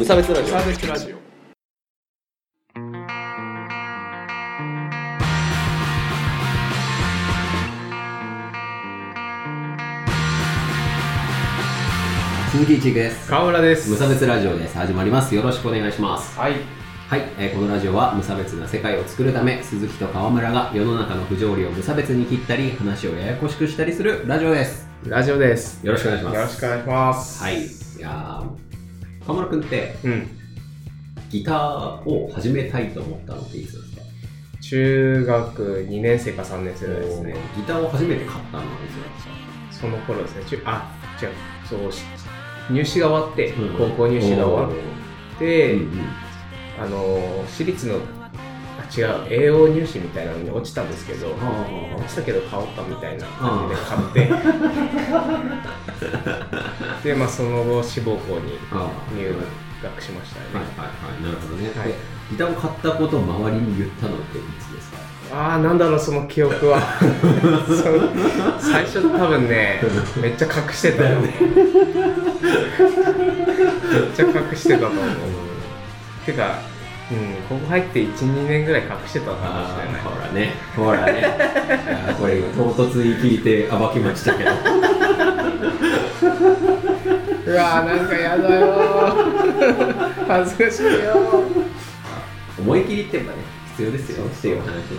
無差別ラジオサービスラジオ鈴木一育です。川村です無差別ラジオです。始まります。よろしくお願いします。はいはい、えーこのラジオは無差別な世界を作るため、鈴木と川村が世の中の不条理を無差別に切ったり、話をややこしくしたりするラジオです。ラジオですよろしくお願いします。よろしくお願いしますはい。いやー川村くんってうん。ギターを始めたいと思ったのっていつですか中学2年生か3年生ですね。ギターを初めて買ったのはいつその頃ですね。中あ違う。そうし入試が終わって、うん。高校入試が終わって、うんうん。あの私立のあ違う。栄養入試みたいなのに落ちたんですけどあ落ちたけど買おうかみたいな感じで買って。でまあその後志望校にあ入学しましたはいね、はいはい、なるほどね。はい。でギターを買ったことを周りに言ったのっていつですか？ああなんだろうその記憶は。最初多分ねめっちゃ隠してたよね。めっちゃ隠してたと思う。てかうん。ここ入って12年ぐらい隠してたかもしれない。ほらね、ほらね。これ今、唐突に聞いて暴きましたけど。うわーなんかやだよ。ー恥ずかしいよ。思い切りってやっぱね、必要ですよ。っていう話ですね。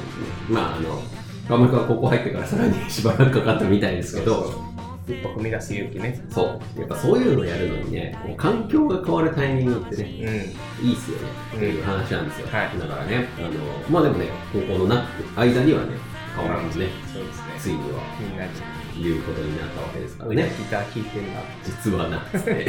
まあ、あの、川村君は高校入ってからさらにしばらくかかったみたいですけど、そう一歩踏み出す勇気ねそうやっぱそういうのをやるのにね、こう環境が変わるタイミングってね、うんいいっすよねっていう話なんですよ。はいだからね、あの、まあでもね、高校のな間にはね、川村君もね、そうですねついにはみんなに言うことになったわけですからね。ギター弾いてんだ実はなっつって。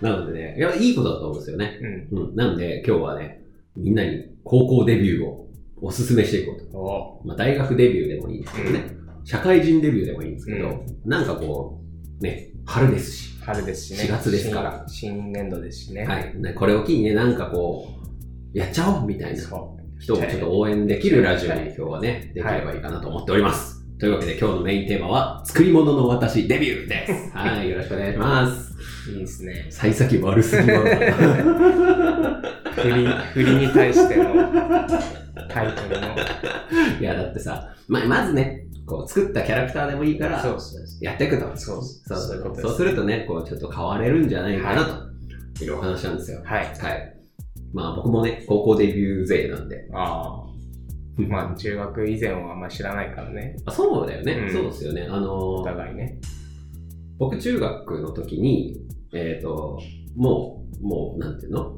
なのでね、いや、いいことだと思うんですよね。うんうん。なんで、今日はね、みんなに高校デビューをおすすめしていこうと。おまあ、大学デビューでもいいんですけどね。社会人デビューでもいいんですけど、うんなんかこう、ね、春ですし、春ですしね4月ですから新新年度ですしねはい。ねこれを機にね、なんかこう、やっちゃおうみたいな人をちょっと応援できるラジオに今日はね、できればいいかなと思っております。というわけで今日のメインテーマは、作り物の私デビューです。はい、よろしくお願いします。いいですね幸先悪すぎます。振り振りに対してのタイトルのいや、だってさ、ま、まずね、こう、作ったキャラクターでもいいから、やっていくと。そう。そうす。そうするとね、こう、ちょっと変われるんじゃないかなと、いうお話なんですよ。はい。はい。まあ、僕もね、高校デビュー勢なんで。ああ。まあ中学以前はあんまり知らないからね。あそうだよね、うん。そうですよね。あのおー互いね。僕中学の時に、えっ、と、もう、もう、なんていうの？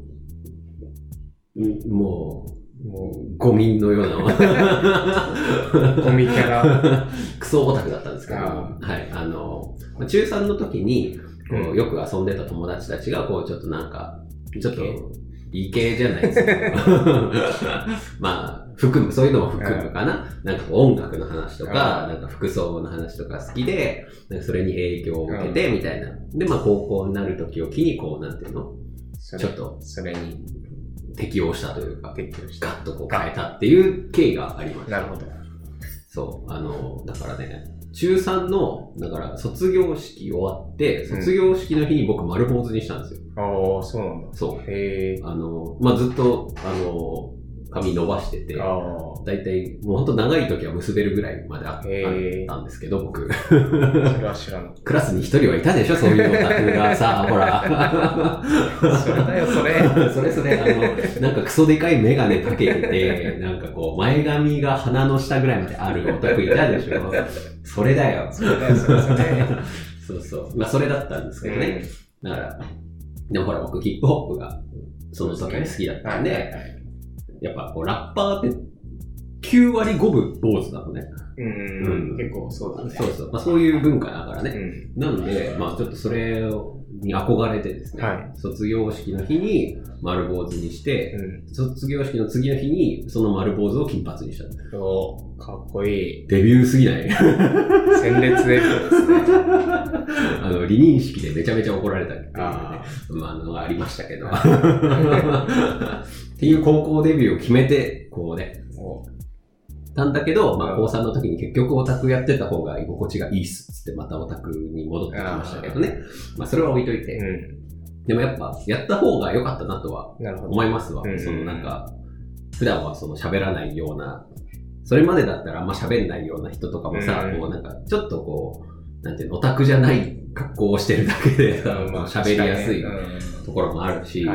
んもう、もう、ゴミのような。ゴミキャラ。クソオタクだったんですけど、あはい、あの、まあ中3の時に、こううん。よく遊んでた友達たちが、こう、ちょっとなんか、ちょっとイ、イケじゃないですけど、まあ、含む、そういうのも含むかな。なんか音楽の話とか、うん。なんか服装の話とか好きで、なんかそれに影響を受けて、みたいな。で、まあ、高校になる時を機に、こう、なんていうの？ちょっと。それに適応したというか、適応したガッとこう変えたっていう経緯がありました。なるほどそう、あの、だからね、中3の、だから卒業式終わって、うん卒業式の日に僕丸坊主にしたんですよ。ああそうなんだそう。へえあの、まあ、ずっと、あの、髪伸ばしてて、あだいたい、もうほんと長い時は結べるぐらいまであったんですけど、僕。クラスに一人はいたでしょ、そういうオタクがさ、ほら。それだよそれ それそれ、あの、なんかクソでかいメガネかけてて、なんかこう、前髪が鼻の下ぐらいまであるオタクいたでしょ。それだよ。それだよそれそれそうそう。まあ、それだったんですけどね。だから、でもほら、僕、ヒップホップが、その時に好きだったんで、やっぱこう、ラッパーって、9割5分坊主なのね。うん。うん。結構そうだね。そうそう。まあ、そういう文化だからね。うん。なんで、まあ、ちょっとそれに憧れてですね、はい。卒業式の日に丸坊主にして、うん。卒業式の次の日にその丸坊主を金髪にした。おかっこいい。デビューすぎない？鮮烈デビューですね。あの、離任式でめちゃめちゃ怒られたっていうね、あまあ、あのがありましたけど。っていう高校デビューを決めて、こうね、おたんだけど、まあ、うん高3の時に結局オタクやってた方が居心地がいいっすっつってまたオタクに戻ってきましたけどね。まあ、それは置いといて。うんでもやっぱ、やった方が良かったなとは。思いますわ。うんそのなんか、普段はその喋らないような、それまでだったらあんま喋んないような人とかもさ、うんこうなんか、ちょっとこう、なんていうの、オタクじゃない格好をしてるだけでさ、うんまあ 喋りやすいところもあるし。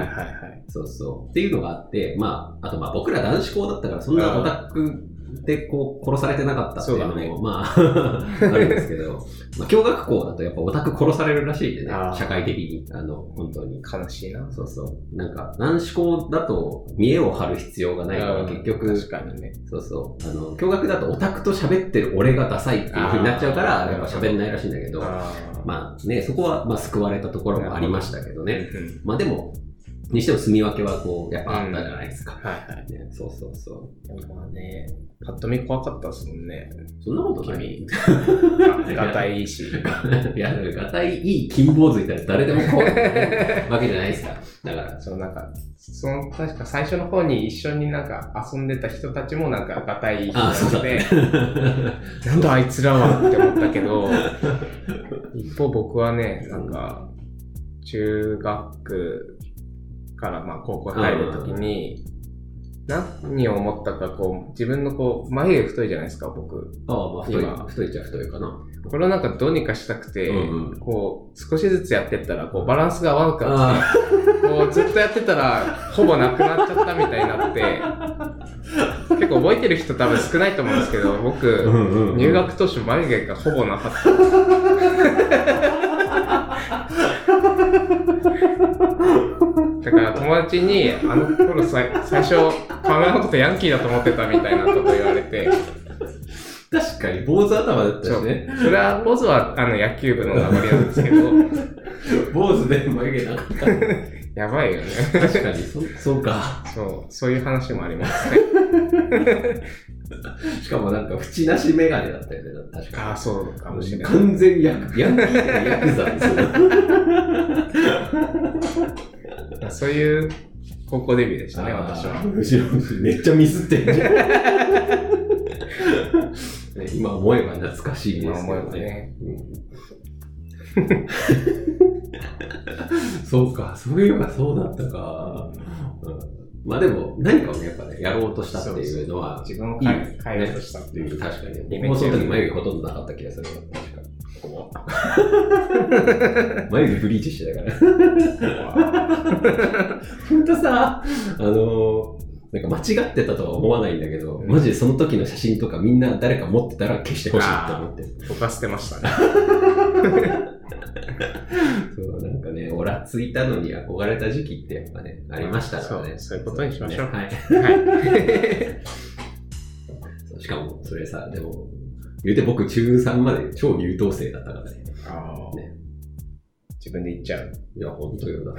そうそう。っていうのがあって、まあ、あとまあ僕ら男子校だったから、そんなオタクでこう殺されてなかったっていうのも、ねまあ、あるんですけど、まあ、共学校だとやっぱオタク殺されるらしいんでね社会的に、あの、本当に。悲しいな。そうそう。なんか、男子校だと見栄を張る必要がないから、うん結局、確かにね。そうそう。あの、共学だとオタクと喋ってる俺がダサいっていう風になっちゃうから、やっぱ喋んないらしいんだけど、あまあね、そこはまあ救われたところもありましたけどあね。まあでも、にしても住み分けはこう、やっぱあったじゃないですか。はいはい。ね、そうそうそでもまあね、パッと見怖かったですもんね。う。そんなことない。君。がたいいし。いや、がたいいい金坊主いたら誰でも怖いわけじゃないですか。だから、そうなんか、その確か最初の方に一緒になんか遊んでた人たちもなんかがたいい人あそうだで、ね。なんだあいつらはって思ったけど、一方僕はね、なんか、中学からまあ高校入るときに、何を思ったか、こう、自分のこう、眉毛太いじゃないですか、僕。ああ、まあ太い今、太いっちゃ太いかな。これをなんかどうにかしたくて、うんうんこう、少しずつやってったら、こう、バランスが合わなかった。あこうずっとやってたら、ほぼなくなっちゃったみたいになって、結構覚えてる人多分少ないと思うんですけど、僕、うんうん入学当初眉毛がほぼなかった。だから友達に、あの頃さ最初、カメラのことヤンキーだと思ってたみたいなこと言われて、確かに、坊主頭だったしね。それは、ポズはあの野球部の名残なんですけど、坊主で眉毛なかった。やばいよね。確かに、そそうか。そう、そういう話もありますね。しかもなんか、縁なしメガネだったよね、確かに。ああ、そうかもしれない。完全ヤク、ヤンキーとかヤクザですよ。そういう高校デビューでしたね、私は。むしろ、めっちゃミスってんじゃん。ね今思えば懐かしいですけど今思えばね。うんそうか、そういえばそうだったか。うんまあでも、何かをね、やっぱね、やろうとしたっていうのは、自分をいい変え変えようとしたっていう。確かに。もその時眉毛ほとんどなかった気がするわ。確かに。眉毛ブリーチしてたから。ほんとさ、あのーなんか間違ってたとは思わないんだけど、うんマジでその時の写真とかみんな誰か持ってたら消してほしいって思ってる。僕は捨てましたね。そう、なんかね、オラついたのに憧れた時期ってやっぱね、ありましたからね。そういうことにしましょうねはい。はい。しかも、それさ、でも、言うて僕中3まで超優等生だったからね。あーね自分で言っちゃう。いや、ほんとよだ。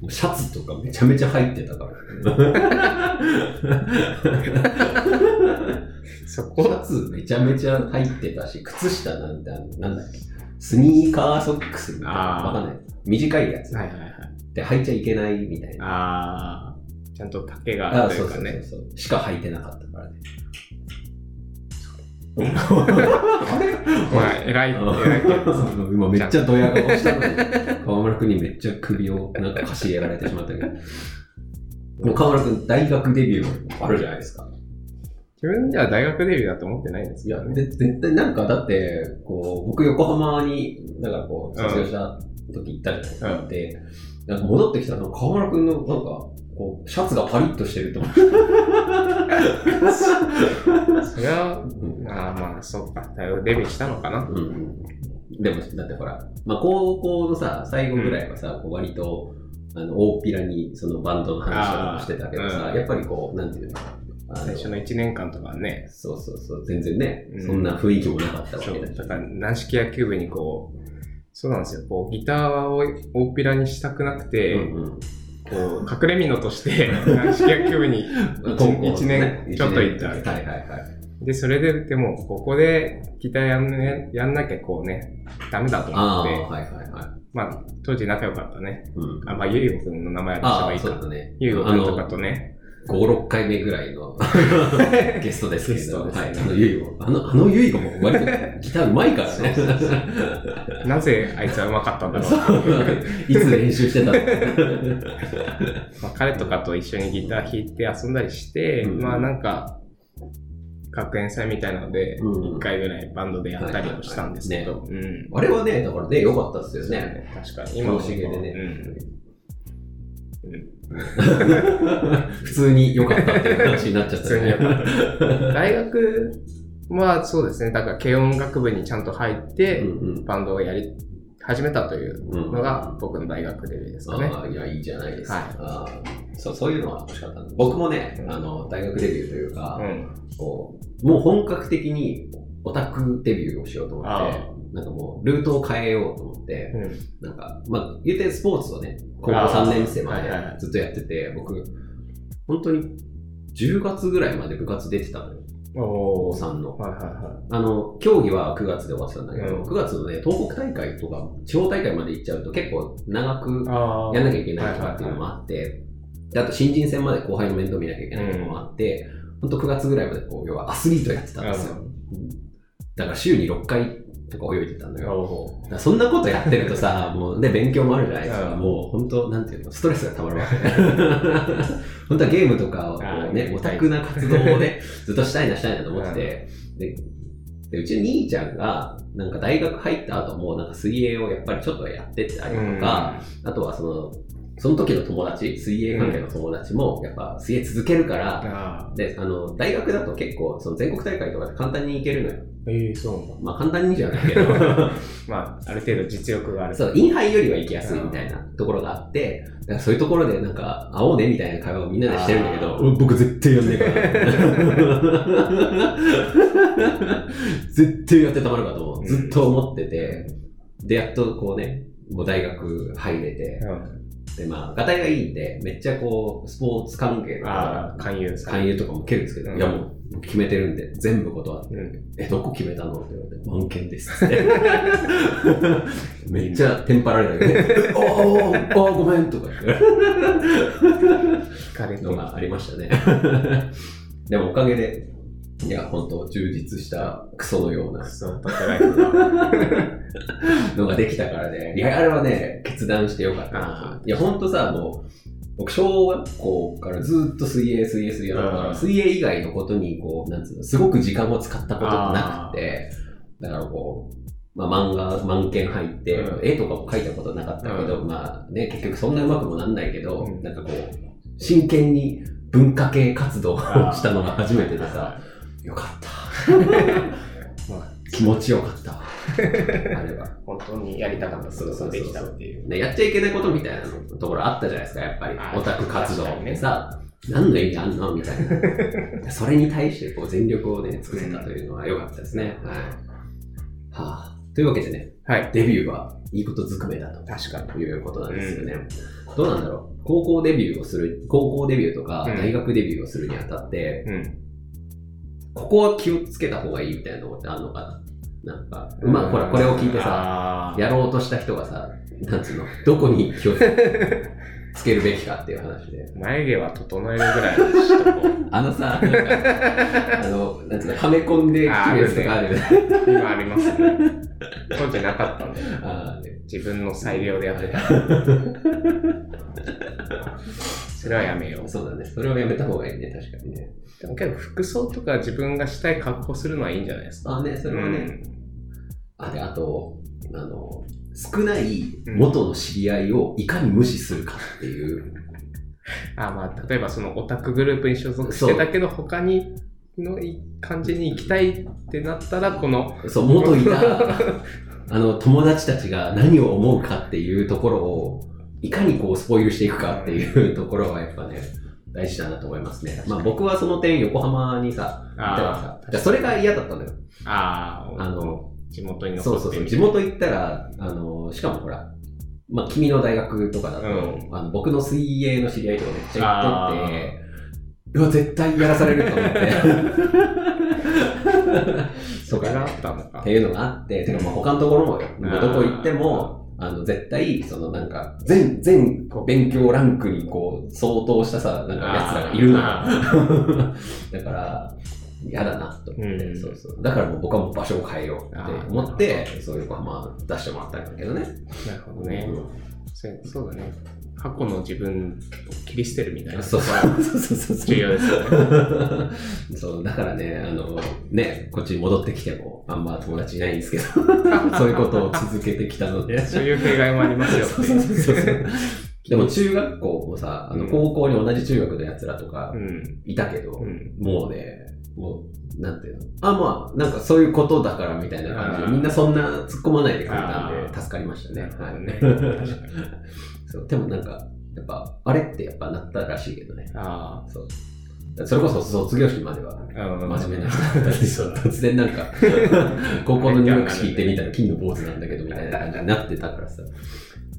もうシャツとかめちゃめちゃ入ってたから。そシこャツめちゃめちゃ入ってたし、靴下なんてなんだっけ、スニーカーソックスみたいな、わかんない。短いやつはいはいはい。で履いちゃいけないみたいな。ああ、ちゃんと丈がああそうそうそうるというかね。そう。しか履いてなかったからね。まあ、偉い、偉いけど。今めっちゃドヤ顔したのに、河村くんにめっちゃ首をなんかかしげられてしまったけど。もう河村くん大学デビューあるじゃないですか。自分では大学デビューだと思ってないんですいや、けどね。で絶対なんかだって、こう、僕横浜に、だからこう、卒業した時行ったじゃないですか。で、なんか戻ってきたら、河村くんのなんか、こう、シャツがパリッとしてると思って。それは、うんああまあ、そうか。デビューしたのかな。うんうん。でも、だってほら、まあ、高校のさ、最後ぐらいはさ、こう割と、あの、大っぴらにそのバンドの話とかもしてたけどさ、うんやっぱりこう、なんていうのあ最初の1年間とかはね。そうそうそう、全然ね、うんそんな雰囲気もなかったわ。けだしだから、軟式野球部にこう、そうなんですよ。こう、ギターを大っぴらにしたくなくて、うんうんこう、隠れ蓑として、軟式野球部に 高校ね1年ちょっと行った。はいはいはい。で、それで、でも、ここでギターやん,、ね、やんなきゃこうね、ダメだと思って、はいはいはい。まあ、当時仲良かったね。うん。あ、まあ、ゆうごくんの名前は出した方がいいか。そうだね。ゆうごくんとかとね、5、6回目ぐらいの ゲストですけれどはい、あのゆいも、あの、あのゆいがもう割とギターうまいからね。なぜあいつはうまかったんだろう。いつ練習してたの？まあ、彼とかと一緒にギター弾いて遊んだりして、うんまあなんか、学園祭みたいなので、うん一回ぐらいバンドでやったりもしたんですけど、うん。あれはね、だからね、良かったですよね。確かに。今楽しげでねうん。う ん普通に良かったっていう話になっちゃった普通に良かね。大学はそうですね、だから軽音楽部にちゃんと入って、うんバンドをやり始めたといううんのが僕の大学デビューですかね。ああ、いや、いいじゃないですか。はいそうそういうのは欲しかったんで僕もね、うんあの、大学デビューというか、うん。こう、もう本格的にオタクデビューをしようと思ってあ、なんかもう、ルートを変えようと思って、うん。なんか、まあ、言うてスポーツをね、高校あー3年生までずっとやってて、僕、本当に10月ぐらいまで部活出てたのよ、高おー。3の。はいはいはあの、競技は9月で終わってたんだけど、うん9月のね、東北大会とか、地方大会まで行っちゃうと結構長くやんなきゃいけないとかっていうのもあって、であと新人戦まで後輩の面倒見なきゃいけないのもあって、本当9月ぐらいまでこう、要はアスリートやってたんですよ。だから週に6回とか泳いでたんだよ。そんなことやってるとさ、もうね、勉強もあるじゃないですか。うんもう本当、なんていうの、ストレスが溜まるわけ。本当はゲームとかをね、オタクな活動をね、ずっとしたいなしたいなと思ってて、ででうちの兄ちゃんが、なんか大学入った後も、なんか水泳をやっぱりちょっとやってたりとか、あとはその、その時の友達、水泳関係の友達も、やっぱ水泳続けるから、あで、あの、大学だと結構、その全国大会とかで簡単に行けるのよ。ーええそう。まあ簡単にじゃないけど、まあ、ある程度実力がある。そう、インハイよりは行きやすいみたいなところがあって、だからそういうところでなんか、会おうねみたいな会話をみんなでしてるんだけど、僕絶対やんねえから。絶対やってたまるかとずっと思ってて、で、やっとこうね、もう大学入れて、うん。で、まあ、ガタイがいいんで、めっちゃこう、スポーツ関係のああ、勧誘さ勧誘とかも受けるんですけど、うんいやもう決めてるんで、全部断って、うん。え、どこ決めたのって言われて、満件ですって。めっちゃテンパられたけど、え おーおーごめんとか言って 聞かれてのがありましたね。でもおかげで、いや、本当充実したクソのようなそう、トライフが。のができたからね、いや、あれはね、決断してよかった。いや、本当さ、もう、僕、小学校からずっと水泳、水泳、水泳だから、うん。水泳以外のことに、こう、なんつうの、すごく時間を使ったことがなくて、だからこう、まあ、漫画、満件入って、うん。絵とかも描いたことなかったけど、うまあね、結局そんなうまくもなんないけど、うん。なんかこう、真剣に文化系活動をしたのが初めてでさ、よかった。まあ、気持ちよかったわ。あれは。本当にやりたかったことができたっていう。ね、やっちゃいけないことみたいなところあったじゃないですか、やっぱりオタク活動ってさ、何の意味あんのみたいな。それに対してこう全力をね、尽くせたというのは良かったですね。はい。はあ、というわけでね、はい。デビューはいいことずくめだと確かに。いうことなんですよね。どうなんだろう高校デビューをする、高校デビューとかうん大学デビューをするにあたって、うん。ここは気をつけた方がいいみたいなところってあるのかな？なんか、まあ、ほら、これを聞いてさ、さやろうとした人がさ、なんつうの、どこに気をつけるべきかっていう話で。眉毛は整えるぐらいにしとこう。あのさ、なんか、あの、なんつうの、はめ込んで決めるやつとかあるよね。今ありますね。当時なかったんで、あ自分の裁量でやってた。それはやめよーう。そうだね。それはやめた方がいいね、確かにね。でもけど服装とか自分がしたい格好するのはいいんじゃないですか？あね、それはね。あ、で、あと、あの、少ないうん元の知り合いをいかに無視するかっていう。あまあ、例えばそのオタクグループに所属してたけど、他にのい感じに行きたいってなったら、この、そう、元いた、あの、友達たちが何を思うかっていうところを、いかにこう、スポイルしていくかっていう ところはやっぱね、大事だなと思いますね。まあ僕はその点、横浜にさ、いたからさ、じゃあそれが嫌だったんだよ。ああ、あの、地元にそうそうそう、地元行ったら、あの、しかもほら、まあ君の大学とかだと、うあの僕の水泳の知り合いとかめっちゃ行ってて、うわ、絶対やらされると思って。それがあったのか。って。いうのがあって、てかまあ他のところもどこ行っても、あの、絶対、そのなんか、全、全勉強ランクにこう、相当したさ、なんか奴らがいるのよ。あ だから、嫌だなと思って、うんそうそう。だからもう僕はもう場所を変えようって思って、そういう横浜出してもらったんだけどね。なるほどね。そうそうだね。過去の自分を切り捨てるみたいな。そうそうそう。重要ですよね。そう、だからね、あの、ね、こっちに戻ってきても、あんま友達いないんですけど、そういうことを続けてきたので。そういう弊害もありますよってそうそうそうそうでも中学校もさ、あのうん高校に同じ中学の奴らとかうん。いたけど、うん。もうね、もう、なんていうの？あ、まあ、なんかそういうことだからみたいな感じで、みんなそんな突っ込まないでくれたんあで、ー助かりましたね。はい 確かにそうでもなんか、やっぱ、あれってやっぱなったらしいけどね。あそう。それこそ卒業式までは真面目な人だったんですよ。突然なんか、高校の入学式行ってみたら金の坊主なんだけどみたいな感じになってたからさ。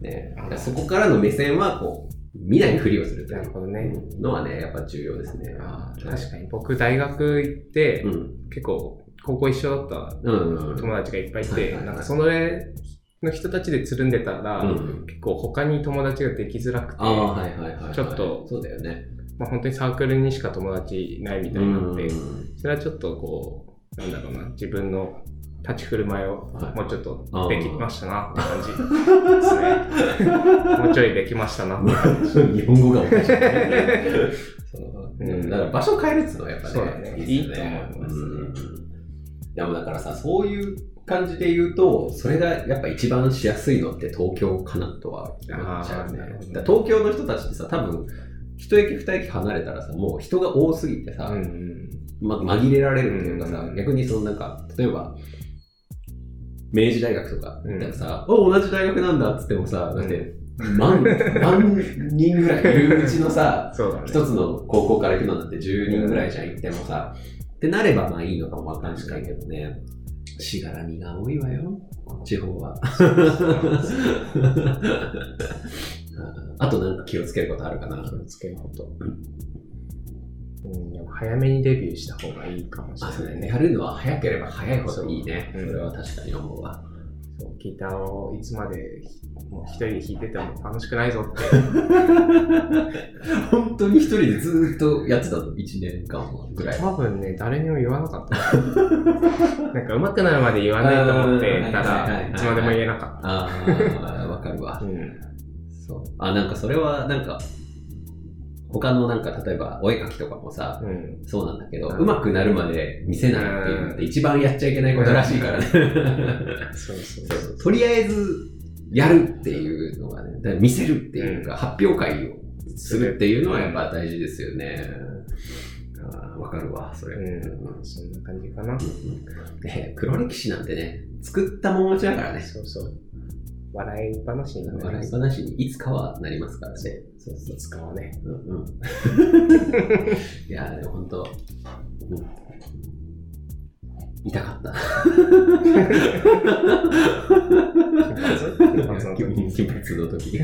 ね、そこからの目線はこう、見ないふりをするといなるほどね。うのはね、やっぱ重要ですね。ああ確かに僕大学行って、うん。結構高校一緒だった。友達がいっぱいいて、なんかその上の人たちでつるんでたら、うん結構他に友達ができづらくて、はいはいはいはい。ちょっとそうだよね。まあ、本当にサークルにしか友達いないみたいになって、うんそれはちょっとこう、なんだろうな、自分の立ち振る舞いをはいもうちょっとできましたなって感じ ですね。もうちょいできましたなって感じ。日本語がおかしい。そううんだから場所変えるっつうのはやっぱね、ねいいと思いますねうんでもだからさ、そういう感じで言うと、それがやっぱ一番しやすいのって東京かなとは思っちゃうね東京の人たちってさ、多分、一駅二駅離れたらさ、もう人が多すぎてさ、うんま、紛れられるっていうかさ、うん逆にそのなんか、例えば、明治大学とか行ったらさ、お、同じ大学なんだっつってもさ、だって、万、万人ぐらいいるうちのさ、そうだね。一つの高校から行くのなんて10人ぐらいじゃん、行ってもさ。ってなればまあいいのかもわかんないけどね。しがらみが多いわよ、地方は。あとなんか気をつけることあるかな。気をつけること。うん、でも早めにデビューした方がいいかもしあそうね。れないね。やるのは早ければ早いほどいいね。それは確かに思うわ。ギターをいつまでもう一人で弾いてても楽しくないぞって。本当に一人でずーっとやってたの ?1 年間ぐらい。多分ね、誰にも言わなかった。なんか上手くなるまで言わないと思ってたらいつまでも言えなかっああ、わかるわた。。うん。そう。あ、なんかそれはなんか、他のなんか例えばお絵描きとかもさ、うん。そうなんだけど、うん上手くなるまで見せないっていうのって一番やっちゃいけないことらしいからね。そうそうとりあえずやるっていうのがね、だ見せるっていうか、発表会をするっていうのはやっぱ大事ですよね。わかるわ、それ。うん。そんな感じかな。ね黒歴史なんてね、作ったもん勝ちだからね。そうそう。笑い話になります。笑い話にいつかはなりますからね。そうそういつかはね。うんうん。いやー、でも本当、うん、痛かった。金髪？の時金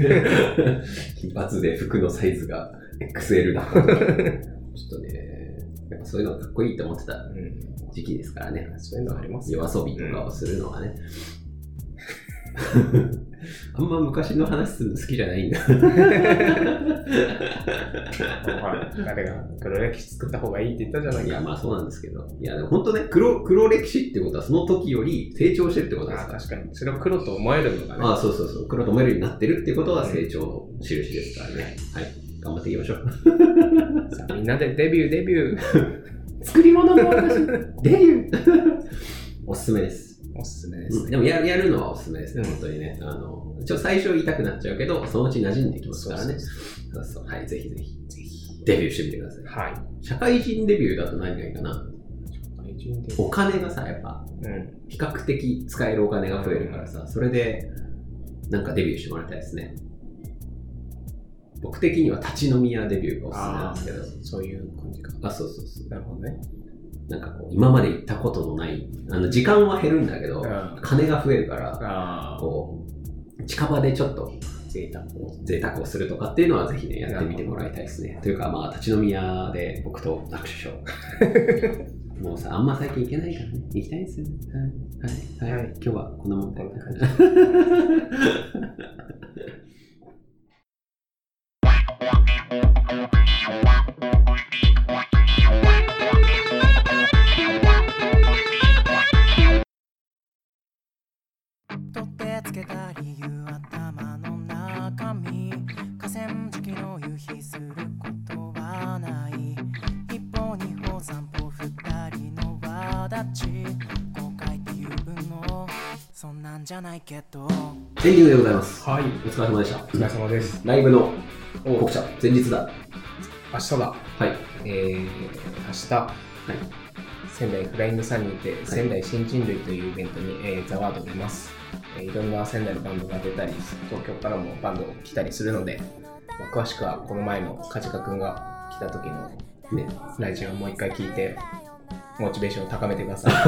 金髪で服のサイズが XL だった時。ちょっとね、やっぱそういうのがかっこいいと思ってたうん。時期ですからね。そういうのありますよ夜遊びとかをするのはね。あんま昔の話するの好きじゃないんだ。ほら、誰が黒歴史作った方がいいって言ったじゃないいや、か。まあそうなんですけど。いや、でも本当ね、黒、黒歴史ってことはその時より成長してるってことですあから。確かに。それを黒と思えるのがね。ああ、そうそうそう。黒と思えるようになってるってことは成長の印ですからね。はい。頑張っていきましょう。さあみんなでデビュー、デビュー。作り物の私、デビュー おすすめです。おすすめですね。うんでもややるのはおすすめですね、うん本当にね。あの、ちょ最初痛くなっちゃうけど、そのうち馴染んできますからね。そうそう。はい、ぜひぜひ、ぜひ、デビューしてみてください。はい。社会人デビューだと何がいいかな？お金がさ、やっぱ、うん。比較的使えるお金が増えるからさ、それで、なんかデビューしてもらいたいですね。僕的には立ち飲み屋デビューがおすすめなんですけど。そういう感じか。あ、そうそうそう。なるほどね。なんかこう、今まで行ったことのない、あの、時間は減るんだけど、あ金が増えるから、あこう、近場でちょっと贅沢を。贅沢をするとかっていうのはぜひね、やってみてもらいたいですね。というか、まあ、立ち飲み屋で僕と握手しよう。もうさ、あんま最近行けないからね。行きたいですよね。はい。はい。はい。はい今日はこんなもんで。こんな感じそんなんじゃないけどエンディングでございます。はい。お疲れ様でした。お疲れ様です。ライブのお告知者、前日だ。明日だ。はい。えー、明日、仙台フライングサンにて、仙台新人類というイベントに、えー、ザワード出ます、えーいろんな仙台のバンドが出たり、東京からもバンド来たりするので、まあ詳しくはこの前のカジカくんが来た時のね。ラジオをもう一回聞いて、モチベーションを高めてください。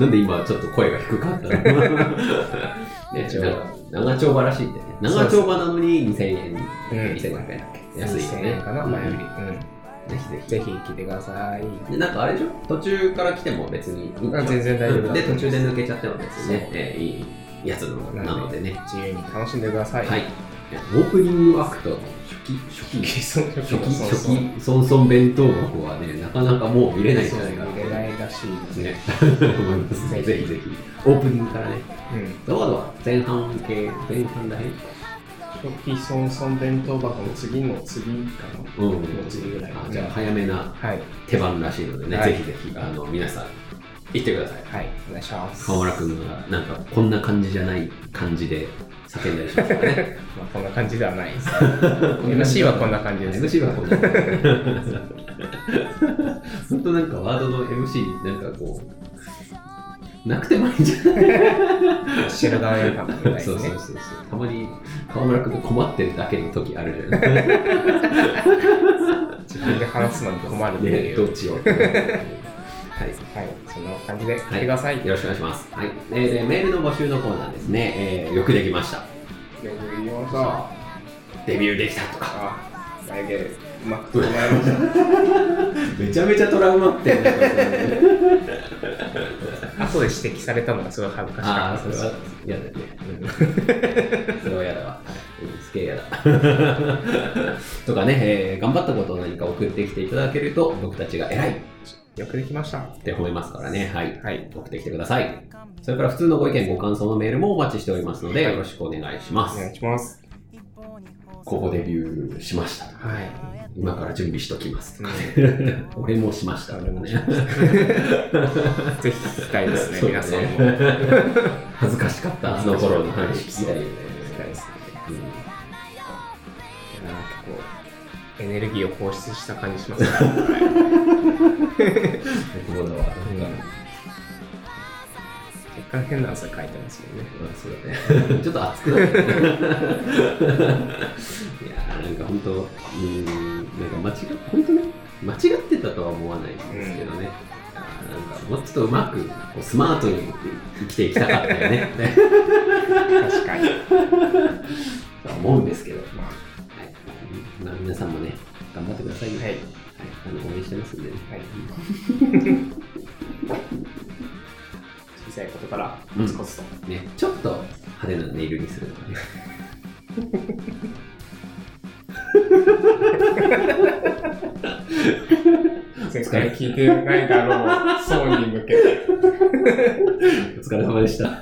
なんで今ちょっと声が低かったの？ね、長丁場らしいんでね。長丁場なのに2000円、うん2500円だっけ安いよ1000ね。円かな、前より。ぜひぜうん。ぜひ聞いてください。ひ。で、なんかあれでしょ？途中から来ても別にいい全然大丈夫だで、途中で抜けちゃっても別にねえーいいやつなのでね。自由に楽しんでください。はい。オープニングアクト期、初期、初初期、初期、ソンソン弁当箱はね、なかなかもう見れないんじゃないかな入れないらしいですね、思いますね。ぜひぜひ。オープニングからね。うん。ザワードは前半系、前半らへん。初期ソンソン弁当箱の次の次かな。うんの次ぐらい。じゃあ早めな。手番らしいのでね、ぜひぜひ、あの、皆さん、行ってください。はい。お願いします。河村くんが、なんか、こんな感じじゃない感じで叫んだりしますからね。まあ、こんな感じではないです。MC はこんな感じです。MC はこんな感じ。本当なんかワードの MC、なんかこう、なくてもいいんじゃない？知る側よりかもみたいですねそうそう。そうそう。たまに河村くんが困ってるだけの時あるじゃん。自分で話すのに困るね。どっちを？はい。はい。そんな感じで聞いてください。よろしくお願いします。はい。えーで、メールの募集のコーナーですね。えーよくできました。よく言いました。デビューできたとか。あ、眉毛、うまく整えました。めちゃめちゃトラウマって。後で指摘されたのがすごい恥ずかしあかあ、ったですそれは。嫌だよね。それは嫌だわ。うんすげえ嫌だ。とかね、えー頑張ったことを何か送ってきていただけると、僕たちが偉いっよくできました。て褒めますからね。はい。はい。送ってきてください。それから普通のご意見、ご感想のメールもお待ちしておりますので、はいよろしくお願いします。お願いします。ここデビューしました。はい。今から準備しときますとかうね。俺もしました。俺もしま ぜひ聞きたいですね、皆さんも。恥ずかしかった、あの頃の話聞きたいね。エネルギーを放出した感じしますね。僕もだわ。なんか若干変な汗かいてますもんね。まあそうだね。ちょっと熱くなったね。いやーなんか本当、うーん、なんか間違っ、本当ね、間違ってたとは思わないんですけどね。あーなんかもうちょっとうまく、こうスマートに生きていきたかったよね。確かに。とは思うんですけど、まはいまあ、皆さんもね、頑張ってくださいよ。はい。はい、あの応援してますんでね。はい。小さいことからコツコツと、うん、ね。ちょっと派手なネイルにするとかね。絶対聞いてないだろう、に向けて。お疲れ様でした。